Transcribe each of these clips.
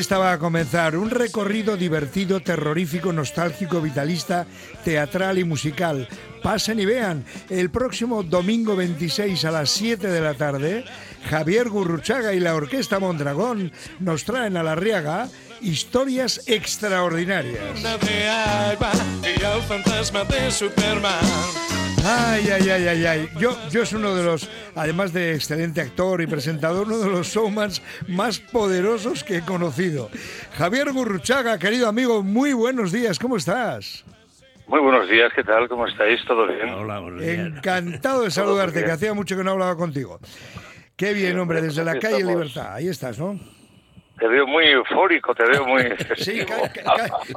fiesta va a comenzar. Un recorrido divertido, terrorífico, nostálgico, vitalista, teatral y musical. Pasen y vean. El próximo domingo 26 a las 7 de la tarde, Javier Gurruchaga y la Orquesta Mondragón nos traen a la Riaga historias extraordinarias. Ay, ay, ay, ay, ay. Yo, yo es uno de los, además de excelente actor y presentador, uno de los showmans más poderosos que he conocido. Javier Gurruchaga, querido amigo, muy buenos días, ¿cómo estás? Muy buenos días, ¿qué tal? ¿Cómo estáis? ¿Todo bien? Hola, buenos días. Encantado de saludarte, que hacía mucho que no hablaba contigo. Qué bien, hombre, desde la calle Libertad. Ahí estás, ¿no? Te veo muy eufórico, te veo muy... Sí,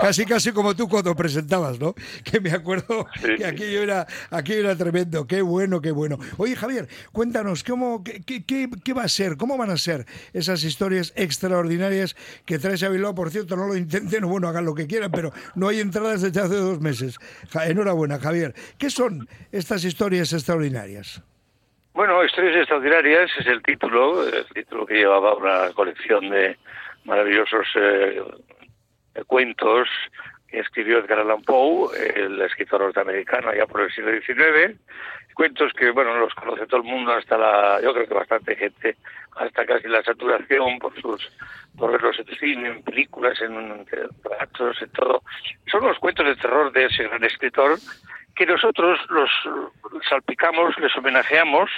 casi, casi como tú cuando presentabas, ¿no? Que me acuerdo que aquello era, aquello era tremendo. Qué bueno, qué bueno. Oye, Javier, cuéntanos, ¿cómo, qué, qué, qué va a ser? ¿Cómo van a ser esas historias extraordinarias que traes a Bilbao? Por cierto, no lo intenten, bueno, hagan lo que quieran, pero no hay entradas desde hace dos meses. Enhorabuena, Javier. ¿Qué son estas historias extraordinarias? Bueno, Historias Extraordinarias es el título, el título que llevaba una colección de maravillosos eh, cuentos que escribió Edgar Allan Poe, el escritor norteamericano allá por el siglo XIX. Cuentos que, bueno, los conoce todo el mundo hasta la, yo creo que bastante gente, hasta casi la saturación por sus, por verlos en cine, en películas, en teatros, en todo. Son los cuentos de terror de ese gran escritor que nosotros los salpicamos, les homenajeamos,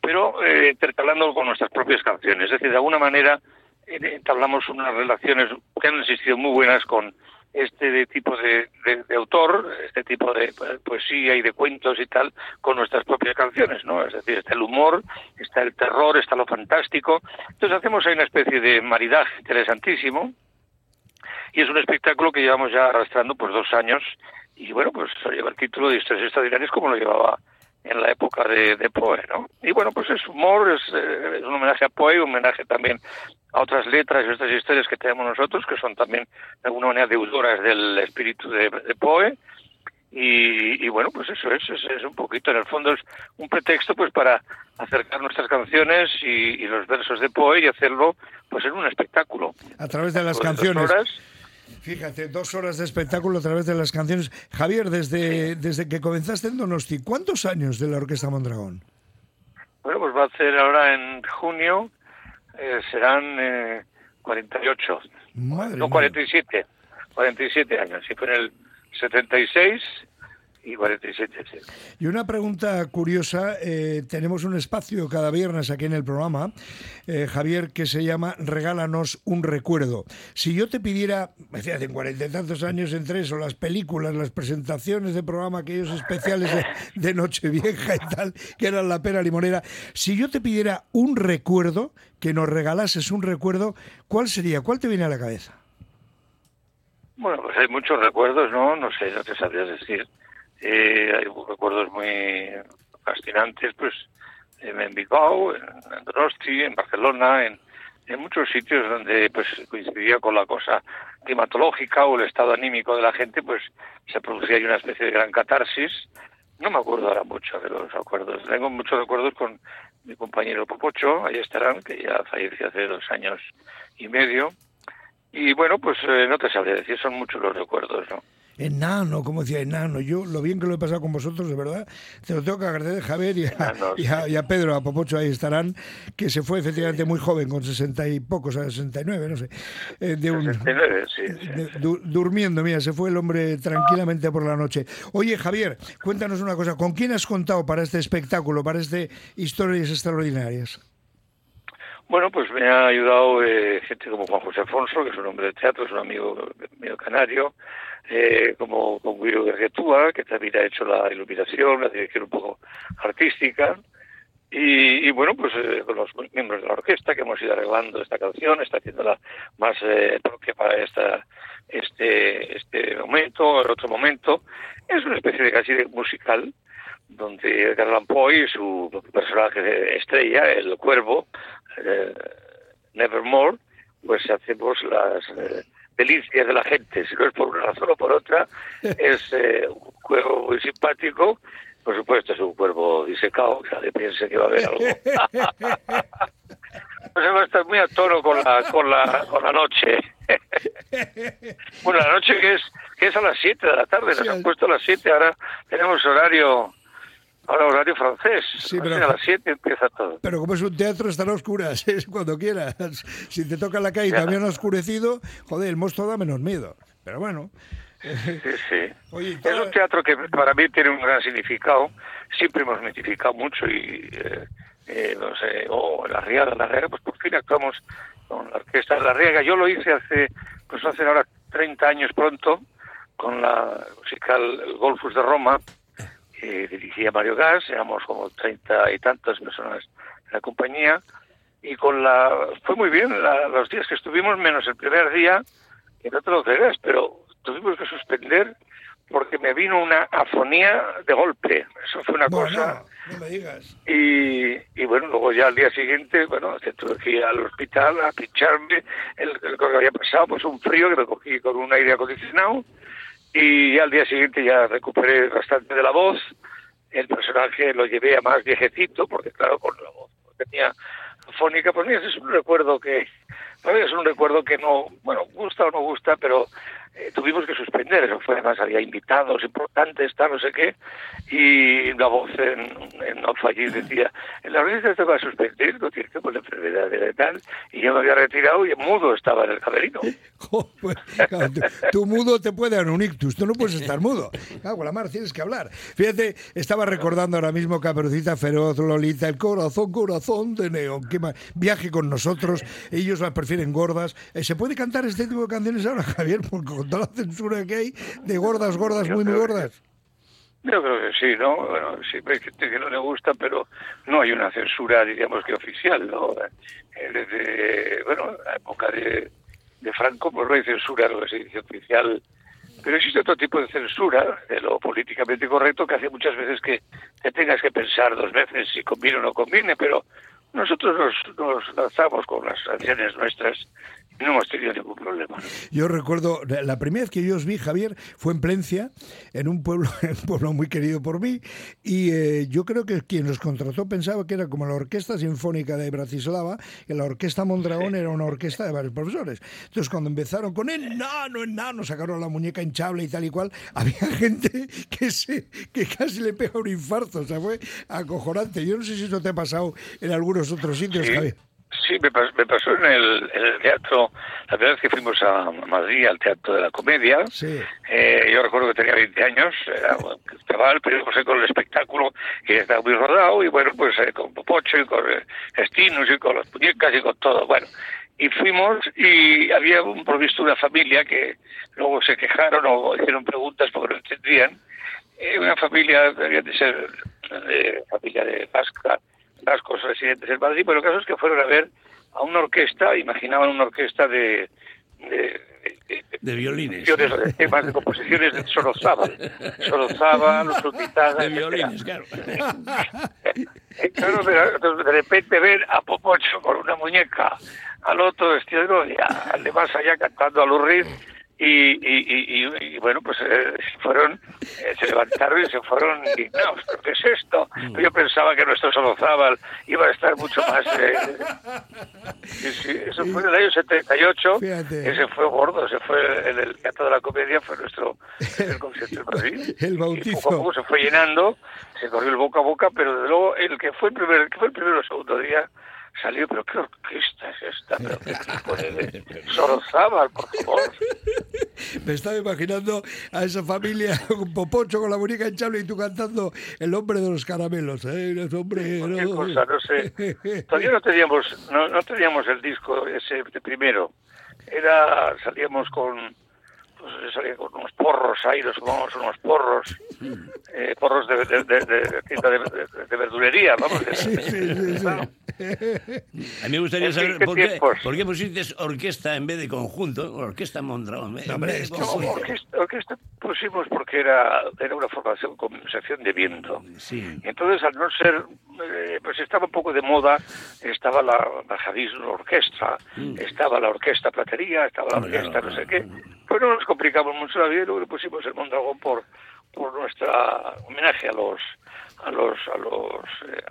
pero eh, con nuestras propias canciones. Es decir, de alguna manera eh, entablamos unas relaciones que han existido muy buenas con este tipo de, autor, este tipo de poesía y de cuentos y tal, con nuestras propias canciones, ¿no? Es decir, está el humor, está el terror, está lo fantástico. Entonces hacemos ahí una especie de maridaje interesantísimo y es un espectáculo que llevamos ya arrastrando pues dos años y bueno, pues lleva el título de Historias Extraordinarias como lo llevaba en la época de, Poe, ¿no? Y bueno, pues es humor, es, eh, un homenaje a Poe, un homenaje también a otras letras y otras historias que tenemos nosotros, que son también de alguna manera deudoras del espíritu de, Poe. Y, bueno, pues eso es, es, un poquito, en el fondo es un pretexto pues para acercar nuestras canciones y, los versos de Poe y hacerlo pues en un espectáculo. A través de las canciones. Fíjate, dos horas de espectáculo a través de las canciones. Javier, desde, desde que comenzaste en Donosti, ¿cuántos años de la Orquesta Mondragón? Bueno, pues va a ser ahora en junio, eh, serán eh, 48. Madre no, 47. 47 años. Si fue en el 76 y 47. Y una pregunta curiosa, eh, tenemos un espacio cada viernes aquí en el programa, eh, Javier, que se llama Regálanos un recuerdo. Si yo te pidiera, me decía, en cuarenta y tantos años entre eso, las películas, las presentaciones de programa, aquellos especiales de, de Nochevieja y tal, que eran la pena limonera, si yo te pidiera un recuerdo, que nos regalases un recuerdo, ¿cuál sería? ¿Cuál te viene a la cabeza? Bueno, pues hay muchos recuerdos, ¿no? No sé, no te sabría decir. Eh, hay recuerdos muy fascinantes, pues en Bilbao, en Donosti, en Barcelona, en, en muchos sitios donde pues coincidía con la cosa climatológica o el estado anímico de la gente, pues se producía ahí una especie de gran catarsis. No me acuerdo ahora mucho de los acuerdos. Tengo muchos recuerdos con mi compañero Popocho, ahí estarán, que ya falleció hace dos años y medio. Y bueno, pues eh, no te sabría decir, son muchos los recuerdos, ¿no? Enano, como decía enano. Yo lo bien que lo he pasado con vosotros, de verdad, te lo tengo que agradecer, Javier, y a, y a, Pedro, a Popocho, ahí estarán, que se fue efectivamente muy joven, con sesenta y pocos, a 69, no sé. Eh, de un, 69, sí. durmiendo, mira, se fue el hombre tranquilamente por la noche. Oye, Javier, cuéntanos una cosa, ¿con quién has contado para este espectáculo, para este Historias Extraordinarias? Bueno, pues me ha ayudado eh, gente como Juan José Afonso, que es un hombre de teatro, es un amigo mío canario, eh, como con Guido Guerretúa, que también ha hecho la iluminación, la dirección un poco artística, y, bueno, pues eh, con los miembros de la orquesta que hemos ido arreglando esta canción, está haciéndola más eh, propia para esta, este, este momento, el otro momento. Es una especie de casi de musical, donde Edgar Allan y su personaje estrella, el cuervo, eh, Nevermore, pues hacemos las eh, delicias de la gente, si no es por una razón o por otra, es eh, un juego muy simpático, por supuesto es un cuervo disecado, que nadie piense que va a haber algo. pues va a estar muy a tono con la, con la, con la noche. bueno, la noche que es que es a las 7 de la tarde, nos han puesto a las 7, ahora tenemos horario Ahora horario francés. Sí, pero, a las 7 empieza todo. Pero como es un teatro, están a oscuras, es cuando quieras. Si te toca la calle y también ha oscurecido, joder, el monstruo da menos miedo. Pero bueno. Sí, sí. es un teatro que para mí tiene un gran significado. Siempre hemos mitificado mucho y, eh, eh, no sé, o la Riega, la Riega, pues por fin actuamos con la orquesta de la Riega. Yo lo hice hace, pues hace ahora 30 años pronto, con la musical Golfus de Roma, que dirigía Mario Gas, éramos como treinta y tantas personas en la compañía, y con la fue muy bien los días que estuvimos, menos el primer día, que no te lo creas, pero tuvimos que suspender porque me vino una afonía de golpe. Eso fue una cosa. No me digas. Y, y, bueno, luego ya al día siguiente, bueno, tuve que ir al hospital a pincharme el, el, que había pasado, pues un frío que me cogí con un aire acondicionado y al día siguiente ya recuperé bastante de la voz. El personaje lo llevé a más viejecito, porque claro, con la voz tenía fónica, pues mira, es un recuerdo que, es un recuerdo que no, bueno, gusta o no gusta, pero eh, tuvimos que suspender, eso fue además, había invitados importantes, tal, no sé qué, y la voz en, en no fallir decía, la organización se va a suspender, no que por la enfermedad de tal, y yo me había retirado y mudo estaba en el camerino. Pues, tu, mudo te puede dar un ictus, tú no puedes estar mudo. Cago la mar, tienes que hablar. Fíjate, estaba recordando ahora mismo Caperucita Feroz, Lolita, el corazón, corazón de neón, que viaje con nosotros, ellos la prefieren gordas. Eh, ¿Se puede cantar este tipo de canciones ahora, Javier? Porque toda la censura que hay de gordas, gordas, muy, muy gordas. Yo creo que sí, ¿no? Bueno, sí, hay gente que no le gusta, pero no hay una censura, diríamos que oficial, ¿no? Eh, desde, bueno, la época de, de Franco, pues no hay censura, lo que se dice oficial. Pero existe otro tipo de censura, de lo políticamente correcto, que hace muchas veces que te tengas que pensar dos veces si conviene o no conviene, pero nosotros nos, nos lanzamos con las acciones nuestras no hemos tenido ningún problema. Yo recuerdo, la primera vez que yo os vi, Javier, fue en Plencia, en un pueblo, un pueblo muy querido por mí, y eh, yo creo que quien los contrató pensaba que era como la Orquesta Sinfónica de Bratislava, que la Orquesta Mondragón era una orquesta de varios profesores. Entonces, cuando empezaron con el nano, el nano, sacaron la muñeca hinchable y tal y cual, había gente que, se, que casi le pega un infarto, o sea, fue acojonante. Yo no sé si eso te ha pasado en algunos otros sitios, Javier. Sí, me pasó, en, el, teatro, la primera vez que fuimos a Madrid, al Teatro de la Comedia. Sí. Eh, yo recuerdo que tenía 20 años, era un chaval, pero pues, con el espectáculo que estaba muy rodado, y bueno, pues eh, con Popocho y con eh, Estinus y con las muñecas y con todo. Bueno, y fuimos y había un provisto una familia que luego se quejaron o hicieron preguntas porque no entendían. una familia, debía de ser familia de Pasca vascos residentes en Madrid, pero el caso es que fueron a ver a una orquesta, imaginaban una orquesta de, de, de, violines. De temas de composiciones de Sorozábal. Sorozábal, los De violines, claro. claro, de repente ver a Popocho con una muñeca, al otro vestido de al de más allá cantando a Lurid y, y, y, bueno, pues eh, fueron, eh, se levantaron y se fueron indignados. ¿Qué es esto? Mm. Yo pensaba que nuestro Solozábal iba a estar mucho más. Eh, eso fue en el año 78. Ese fue gordo, ese fue en el Teatro de la Comedia, fue nuestro el concierto de Madrid. el bautizo. poco a poco se fue llenando, se corrió el boca a boca, pero desde luego el que fue el primer, que fue el primero o segundo día salió, pero qué orquesta es esta, pero qué tipo de por favor. Me estaba imaginando a esa familia con Popocho con la muñeca hinchable y tú cantando El hombre de los caramelos, ¿eh? El hombre... No. Cosa, no sé. Todavía no teníamos, no, no teníamos el disco ese de primero. Era, salíamos con pues salía con unos porros ahí, nos fumamos unos porros, eh, porros de, de, de, de, verdulería, vamos. Sí, sí, sí, A mí me gustaría saber por qué, por qué pusiste orquesta en vez de conjunto, orquesta Mondragón. No, orquesta, orquesta, pusimos porque era, era una formación con sección de viento. Sí. Entonces, al no ser, eh, pues estaba un poco de moda, estaba la bajadismo orquesta, mm. estaba la orquesta platería, estaba la orquesta no sé qué. Pues no nos complicamos mucho la vida y luego le pusimos el Mondragón por, por nuestra homenaje a los a los a los, eh,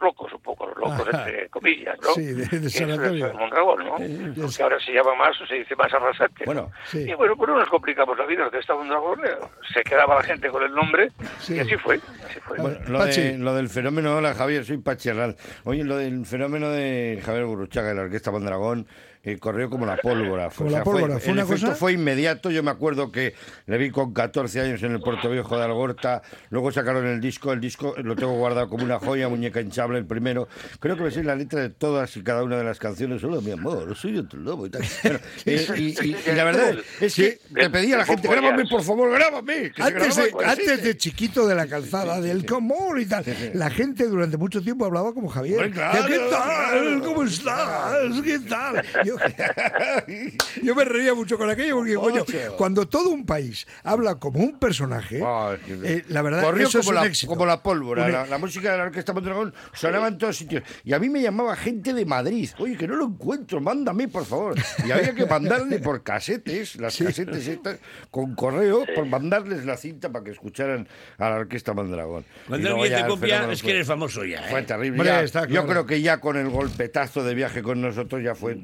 locos un poco, los locos entre comillas, ¿no? Sí, de, de Mondragón, ¿no? Porque ahora se llama más o se dice más arrasante. Bueno, sí. Y bueno, pues no nos complicamos la vida, que está Mondragón, eh, se quedaba la gente con el nombre y así fue. Así fue. Bueno, lo, de, lo, del fenómeno, hola Javier, soy Pachi Oye, lo del fenómeno de Javier Burruchaga de la Orquesta Mondragón, eh, corrió como la pólvora. Como la pólvora. Fue, el efecto fue inmediato. Yo me acuerdo que le vi con 14 años en el Puerto Viejo de Algorta. Luego sacaron el disco. El disco lo tengo guardado como una joya, muñeca hinchable, el primero. Creo que me sé la letra de todas y cada una de las canciones. Solo mi amor, soy otro lobo y tal. y, la verdad es que te pedía a la gente, grábame, por favor, grábame. antes, de, antes de chiquito de la calzada, del común y tal, la gente durante mucho tiempo hablaba como Javier. ¿Qué tal? ¿Cómo estás? ¿Qué tal? Yo, me reía mucho con aquello porque, coño, cuando todo un país habla como un personaje, eh, la verdad eso como, es la, como la pólvora. La, música de la Orquesta Mondragón sonaba en todos sitios. Y a mí me llamaba gente de Madrid. Oye, que no lo encuentro, mándame, por favor. Y había que mandarle por casetes, las casetes estas, con correo, por mandarles la cinta para que escucharan a la Orquesta Mondragón. Cuando alguien te copia, es que eres famoso ya. Fue ¿eh? terrible. Yo creo que ya con el golpetazo de viaje con nosotros ya fue.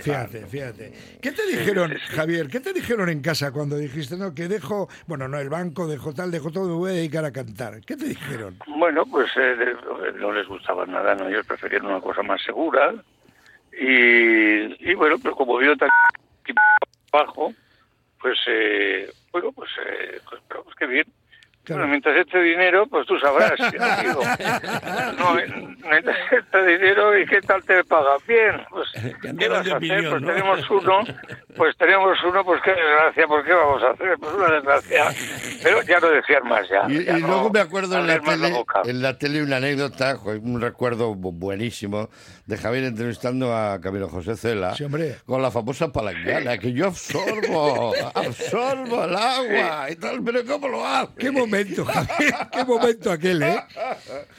Fíjate, fíjate. ¿Qué te dijeron, Javier? ¿Qué te dijeron en casa cuando dijiste, no, que dejo, bueno, no, el banco, dejo tal, dejo todo, me voy a dedicar a cantar? ¿Qué te dijeron? Bueno, pues eh, no les gustaba nada, ¿no? Ellos preferían una cosa más segura. Y, y bueno, pero como vio tan bajo, pues, eh, bueno, pues, eh, pues, pero, pues qué bien. Bueno, mientras este dinero, pues tú sabrás, amigo. No, mientras este dinero y qué tal te paga Bien, pues, ¿qué vas a hacer? Pues tenemos uno, pues tenemos uno, pues qué desgracia, ¿por qué vamos a hacer? Pues una desgracia. Pero ya no decían más ya. Y, luego me acuerdo en la, tele, en la tele una anécdota, un recuerdo buenísimo, de Javier entrevistando a Camilo José Cela. Con la famosa palangana, que yo absorbo, absorbo el agua y tal, pero ¿cómo lo hago? ¿Qué momento? Momento, qué momento aquel, ¿eh?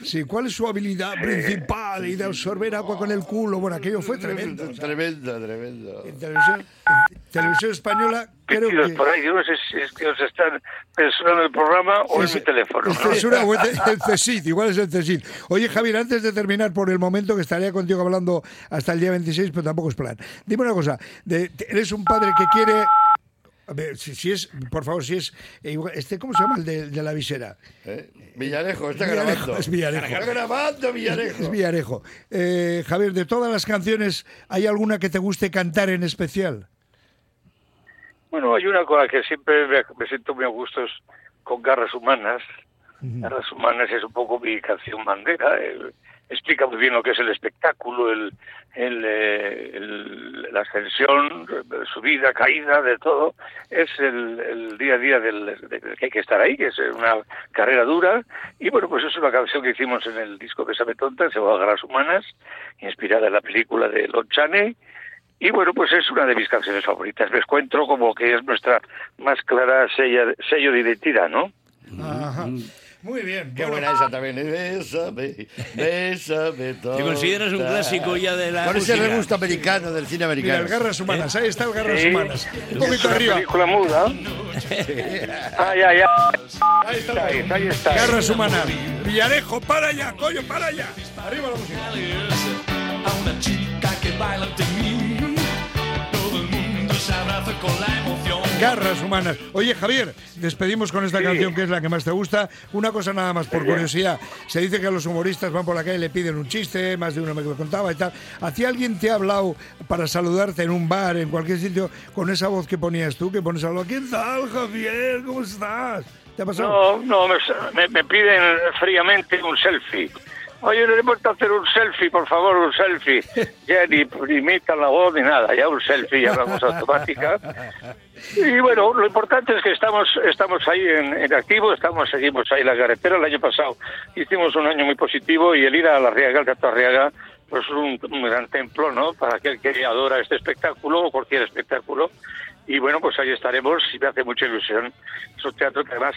Sí, ¿cuál es su habilidad principal? Y de absorber agua con el culo. Bueno, aquello fue tremendo. Tremendo, tremendo. En televisión, televisión española, creo que... por ahí, yo no sé si es que os están censurando el programa o en mi teléfono. Es censura o el CESID, igual es el CESID. Oye, Javier, antes de terminar por el momento, que estaría contigo hablando hasta el día 26, pero tampoco es plan. Dime una cosa, de, eres un padre que quiere a ver, si, es, por favor, si es. Eh, este, ¿Cómo se llama el de, la visera? ¿Eh? Villarejo, está grabando. Es Villarejo. Está grabando Villarejo. Es, Villarejo. Eh, Javier, de todas las canciones, ¿hay alguna que te guste cantar en especial? Bueno, hay una con la que siempre me, siento muy a gusto con Garras Humanas. Garras Humanas es un poco mi canción bandera explica muy bien lo que es el espectáculo, el, el, eh, la ascensión, subida, caída, de todo. Es el, día a día del, que hay que estar ahí, que es una carrera dura. Y bueno, pues es una canción que hicimos en el disco de Sabe Tonta, se llama Garras Humanas, inspirada en la película de Lon Chaney. Y bueno, pues es una de mis canciones favoritas. Me encuentro como que es nuestra más clara sello, sello de identidad, ¿no? Ajá. Muy bien. Qué buena esa también. Bésame, bésame todo. ¿Te consideras un clásico ya de la Con ese regusto americano, del cine americano. Mira, el Garras Humanas. Ahí está el Garras Humanas. Un poquito arriba. película muda. ay, ay, ay. Ahí está. Ahí, ahí está. Garras Humanas. Villarejo, para allá, coño, para allá. Arriba la música. A una chica que baila ante mí. Todo el mundo se abraza con la emoción. Garras humanas. Oye, Javier, despedimos con esta canción que es la que más te gusta. Una cosa nada más, por curiosidad. Se dice que los humoristas van por la calle y le piden un chiste, más de uno me lo contaba y tal. ¿Hacía alguien te ha hablado para saludarte en un bar, en cualquier sitio, con esa voz que ponías tú, que pones algo? ¿Qué tal, Javier? ¿Cómo estás? ¿Te ha pasado? No, no, me, me piden fríamente un selfie. Oye, no le importa hacer un selfie, por favor, un selfie. Ya ni, imita la voz ni nada, ya un selfie, ya vamos automática. Y bueno, lo importante es que estamos estamos ahí en, activo, estamos seguimos ahí en la carretera. El año pasado hicimos un año muy positivo y el ir a la Riaga, al Teatro Arriaga, pues es un, un, gran templo, ¿no? Para aquel que adora este espectáculo o cualquier espectáculo. Y bueno, pues ahí estaremos y me hace mucha ilusión. Es un teatro que además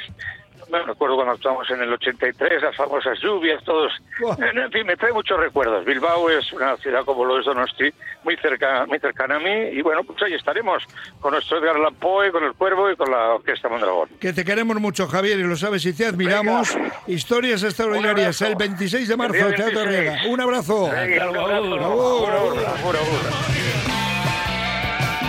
me recuerdo cuando actuamos en el 83, las famosas lluvias, todos. En fin, me trae muchos recuerdos. Bilbao es una ciudad como lo es Donosti, muy cerca, muy cercana a mí, y bueno, pues ahí estaremos con nuestro Edgar Poe, con el Cuervo y con la Orquesta Mondragón. Que te queremos mucho, Javier, y lo sabes y te admiramos. Historias extraordinarias, el 26 de marzo, Teatro Riega. Un abrazo. un abrazo.